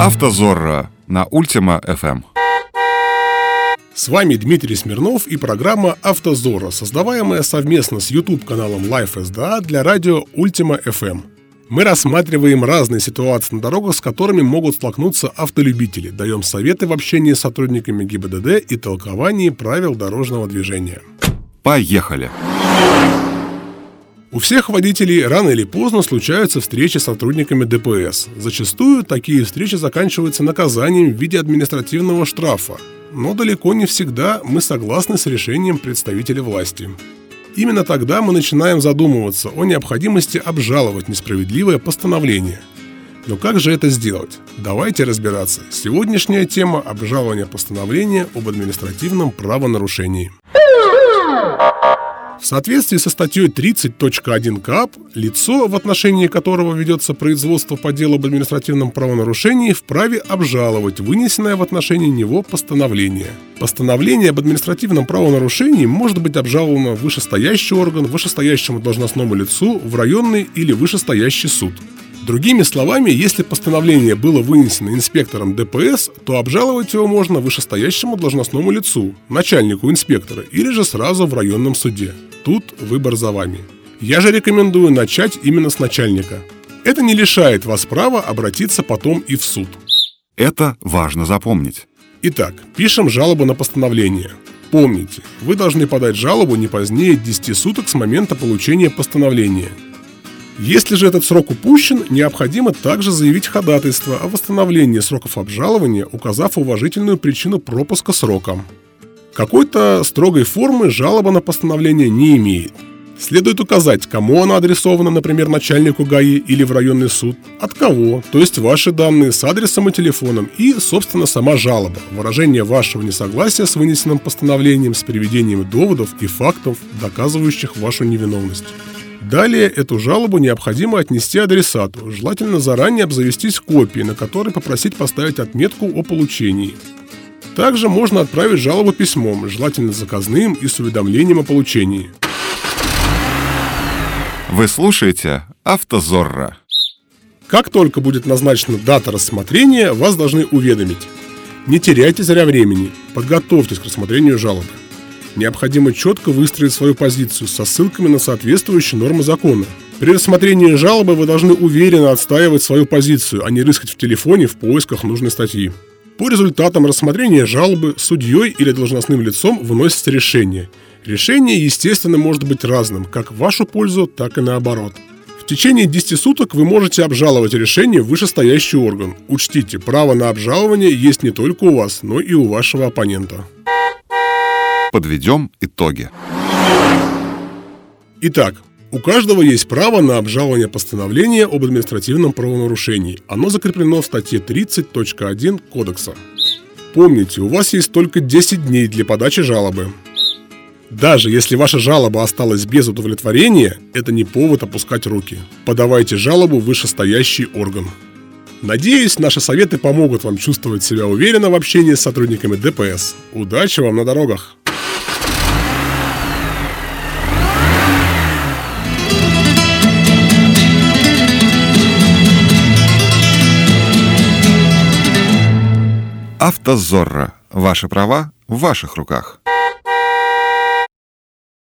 Автозорро на Ультима FM. С вами Дмитрий Смирнов и программа «Автозора», создаваемая совместно с YouTube-каналом Life SDA для радио Ultima FM. Мы рассматриваем разные ситуации на дорогах, с которыми могут столкнуться автолюбители, даем советы в общении с сотрудниками ГИБДД и толковании правил дорожного движения. Поехали! У всех водителей рано или поздно случаются встречи с сотрудниками ДПС. Зачастую такие встречи заканчиваются наказанием в виде административного штрафа. Но далеко не всегда мы согласны с решением представителей власти. Именно тогда мы начинаем задумываться о необходимости обжаловать несправедливое постановление. Но как же это сделать? Давайте разбираться. Сегодняшняя тема – обжалования постановления об административном правонарушении. В соответствии со статьей 30.1 КАП, лицо, в отношении которого ведется производство по делу об административном правонарушении, вправе обжаловать вынесенное в отношении него постановление. Постановление об административном правонарушении может быть обжаловано вышестоящий орган, вышестоящему должностному лицу, в районный или вышестоящий суд. Другими словами, если постановление было вынесено инспектором ДПС, то обжаловать его можно вышестоящему должностному лицу, начальнику инспектора или же сразу в районном суде. Тут выбор за вами. Я же рекомендую начать именно с начальника. Это не лишает вас права обратиться потом и в суд. Это важно запомнить. Итак, пишем жалобу на постановление. Помните, вы должны подать жалобу не позднее 10 суток с момента получения постановления. Если же этот срок упущен, необходимо также заявить ходатайство о восстановлении сроков обжалования, указав уважительную причину пропуска срока. Какой-то строгой формы жалоба на постановление не имеет. Следует указать, кому она адресована, например, начальнику ГАИ или в районный суд, от кого, то есть ваши данные с адресом и телефоном, и, собственно, сама жалоба, выражение вашего несогласия с вынесенным постановлением с приведением доводов и фактов, доказывающих вашу невиновность. Далее эту жалобу необходимо отнести адресату, желательно заранее обзавестись копией, на которой попросить поставить отметку о получении. Также можно отправить жалобу письмом, желательно заказным и с уведомлением о получении. Вы слушаете «Автозорро». Как только будет назначена дата рассмотрения, вас должны уведомить. Не теряйте зря времени, подготовьтесь к рассмотрению жалобы. Необходимо четко выстроить свою позицию со ссылками на соответствующие нормы закона. При рассмотрении жалобы вы должны уверенно отстаивать свою позицию, а не рыскать в телефоне в поисках нужной статьи. По результатам рассмотрения жалобы судьей или должностным лицом выносится решение. Решение, естественно, может быть разным, как в вашу пользу, так и наоборот. В течение 10 суток вы можете обжаловать решение в вышестоящий орган. Учтите, право на обжалование есть не только у вас, но и у вашего оппонента. Подведем итоги. Итак, у каждого есть право на обжалование постановления об административном правонарушении. Оно закреплено в статье 30.1 Кодекса. Помните, у вас есть только 10 дней для подачи жалобы. Даже если ваша жалоба осталась без удовлетворения, это не повод опускать руки. Подавайте жалобу в вышестоящий орган. Надеюсь, наши советы помогут вам чувствовать себя уверенно в общении с сотрудниками ДПС. Удачи вам на дорогах! «Автозорро». Ваши права в ваших руках.